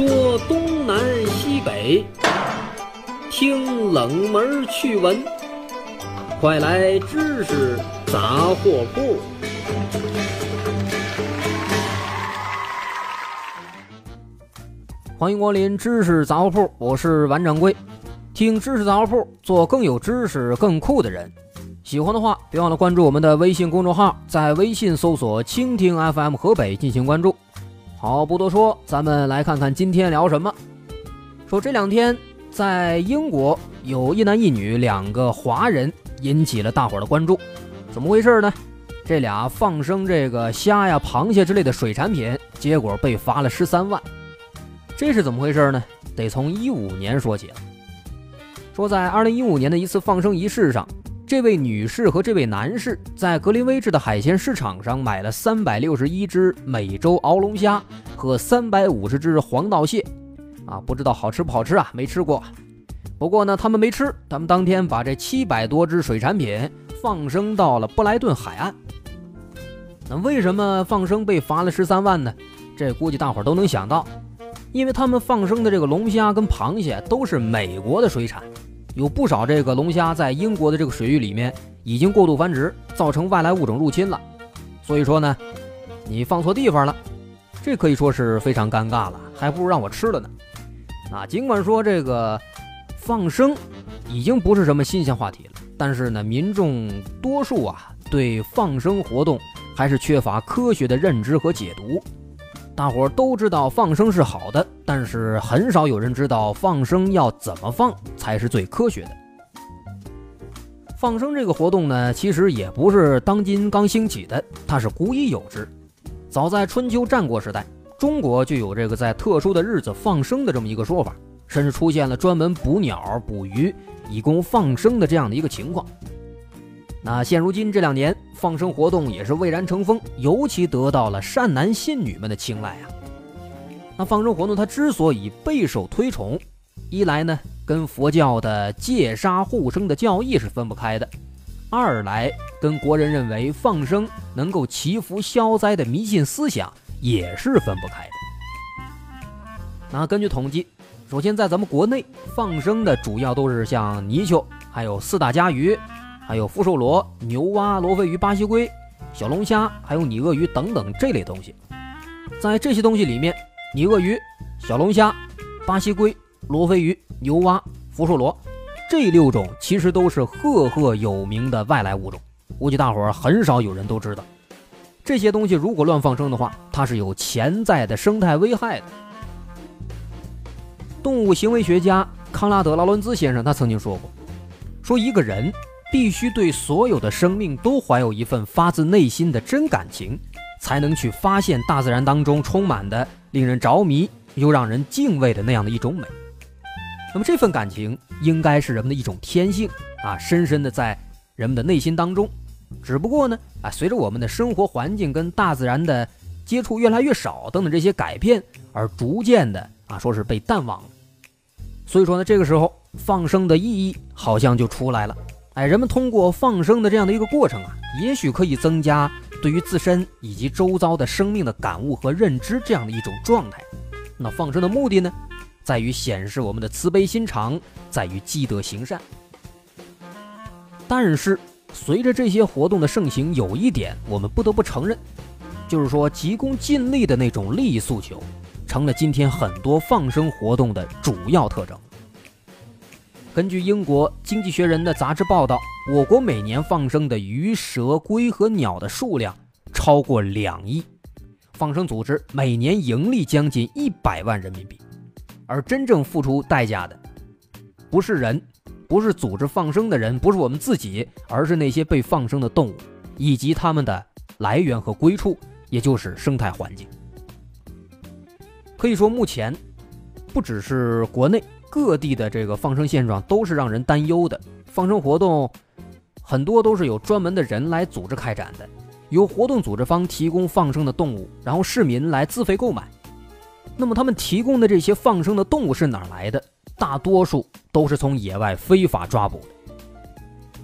说东南西北，听冷门趣闻。快来知识杂货铺！欢迎光临知识杂货铺，我是王掌柜。听知识杂货铺，做更有知识、更酷的人。喜欢的话，别忘了关注我们的微信公众号，在微信搜索“蜻蜓 FM 河北”进行关注。好，不多说，咱们来看看今天聊什么。说这两天在英国有一男一女两个华人引起了大伙的关注，怎么回事呢？这俩放生这个虾呀、螃蟹之类的水产品，结果被罚了十三万。这是怎么回事呢？得从一五年说起了。说在二零一五年的一次放生仪式上。这位女士和这位男士在格林威治的海鲜市场上买了三百六十一只美洲鳌龙虾和三百五十只黄道蟹，啊，不知道好吃不好吃啊？没吃过。不过呢，他们没吃，他们当天把这七百多只水产品放生到了布莱顿海岸。那为什么放生被罚了十三万呢？这估计大伙都能想到，因为他们放生的这个龙虾跟螃蟹都是美国的水产。有不少这个龙虾在英国的这个水域里面已经过度繁殖，造成外来物种入侵了。所以说呢，你放错地方了，这可以说是非常尴尬了，还不如让我吃了呢。啊，尽管说这个放生已经不是什么新鲜话题了，但是呢，民众多数啊对放生活动还是缺乏科学的认知和解读。大伙儿都知道放生是好的，但是很少有人知道放生要怎么放才是最科学的。放生这个活动呢，其实也不是当今刚兴起的，它是古已有之。早在春秋战国时代，中国就有这个在特殊的日子放生的这么一个说法，甚至出现了专门捕鸟、捕鱼以供放生的这样的一个情况。那现如今这两年放生活动也是蔚然成风，尤其得到了善男信女们的青睐啊。那放生活动它之所以备受推崇，一来呢跟佛教的戒杀护生的教义是分不开的，二来跟国人认为放生能够祈福消灾的迷信思想也是分不开的。那根据统计，首先在咱们国内放生的主要都是像泥鳅，还有四大家鱼。还有福寿螺、牛蛙、罗非鱼、巴西龟、小龙虾，还有拟鳄鱼等等这类东西。在这些东西里面，拟鳄鱼、小龙虾、巴西龟、罗非鱼、牛蛙、福寿螺这六种其实都是赫赫有名的外来物种，估计大伙儿很少有人都知道。这些东西如果乱放生的话，它是有潜在的生态危害的。动物行为学家康拉德·劳伦兹先生他曾经说过，说一个人。必须对所有的生命都怀有一份发自内心的真感情，才能去发现大自然当中充满的令人着迷又让人敬畏的那样的一种美。那么这份感情应该是人们的一种天性啊，深深的在人们的内心当中。只不过呢，啊，随着我们的生活环境跟大自然的接触越来越少等等这些改变，而逐渐的啊，说是被淡忘了。所以说呢，这个时候放生的意义好像就出来了。哎，人们通过放生的这样的一个过程啊，也许可以增加对于自身以及周遭的生命的感悟和认知这样的一种状态。那放生的目的呢，在于显示我们的慈悲心肠，在于积德行善。但是，随着这些活动的盛行，有一点我们不得不承认，就是说急功近利的那种利益诉求，成了今天很多放生活动的主要特征。根据英国《经济学人》的杂志报道，我国每年放生的鱼、蛇、龟和鸟的数量超过两亿，放生组织每年盈利将近一百万人民币，而真正付出代价的，不是人，不是组织放生的人，不是我们自己，而是那些被放生的动物以及它们的来源和归处，也就是生态环境。可以说，目前不只是国内。各地的这个放生现状都是让人担忧的。放生活动很多都是有专门的人来组织开展的，由活动组织方提供放生的动物，然后市民来自费购买。那么他们提供的这些放生的动物是哪来的？大多数都是从野外非法抓捕的。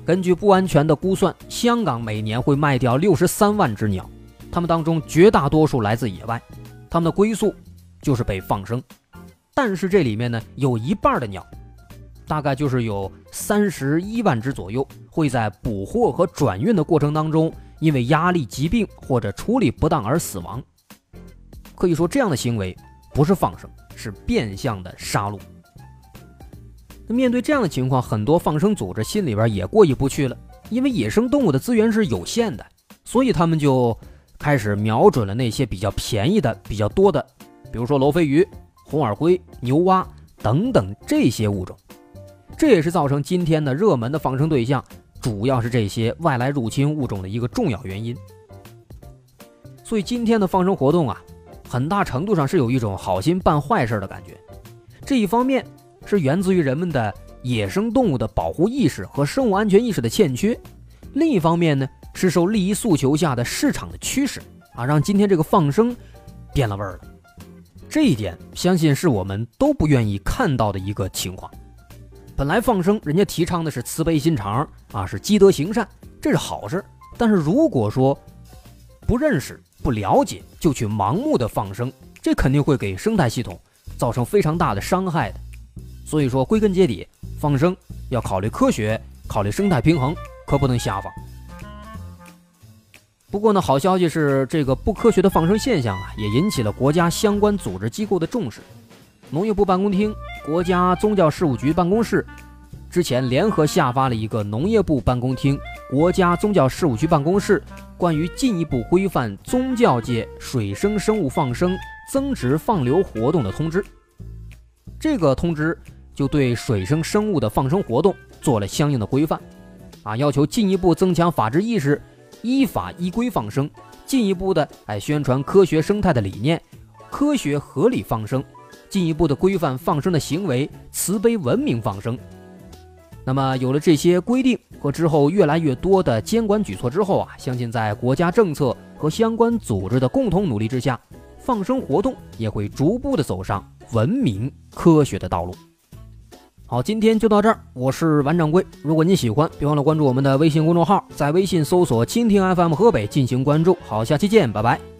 根据不安全的估算，香港每年会卖掉六十三万只鸟，它们当中绝大多数来自野外，它们的归宿就是被放生。但是这里面呢，有一半的鸟，大概就是有三十一万只左右，会在捕获和转运的过程当中，因为压力、疾病或者处理不当而死亡。可以说，这样的行为不是放生，是变相的杀戮。那面对这样的情况，很多放生组织心里边也过意不去了，因为野生动物的资源是有限的，所以他们就开始瞄准了那些比较便宜的、比较多的，比如说罗非鱼。红耳龟、牛蛙等等这些物种，这也是造成今天的热门的放生对象，主要是这些外来入侵物种的一个重要原因。所以今天的放生活动啊，很大程度上是有一种好心办坏事的感觉。这一方面是源自于人们的野生动物的保护意识和生物安全意识的欠缺，另一方面呢是受利益诉求下的市场的驱使啊，让今天这个放生变了味儿了。这一点，相信是我们都不愿意看到的一个情况。本来放生，人家提倡的是慈悲心肠啊，是积德行善，这是好事。但是如果说不认识、不了解就去盲目的放生，这肯定会给生态系统造成非常大的伤害的。所以说，归根结底，放生要考虑科学，考虑生态平衡，可不能瞎放。不过呢，好消息是，这个不科学的放生现象啊，也引起了国家相关组织机构的重视。农业部办公厅、国家宗教事务局办公室之前联合下发了一个农业部办公厅、国家宗教事务局办公室关于进一步规范宗教界水生生物放生增值放流活动的通知。这个通知就对水生生物的放生活动做了相应的规范，啊，要求进一步增强法治意识。依法依规放生，进一步的哎宣传科学生态的理念，科学合理放生，进一步的规范放生的行为，慈悲文明放生。那么有了这些规定和之后越来越多的监管举措之后啊，相信在国家政策和相关组织的共同努力之下，放生活动也会逐步的走上文明科学的道路。好，今天就到这儿。我是王掌柜。如果您喜欢，别忘了关注我们的微信公众号，在微信搜索“蜻蜓 FM 河北”进行关注。好，下期见，拜拜。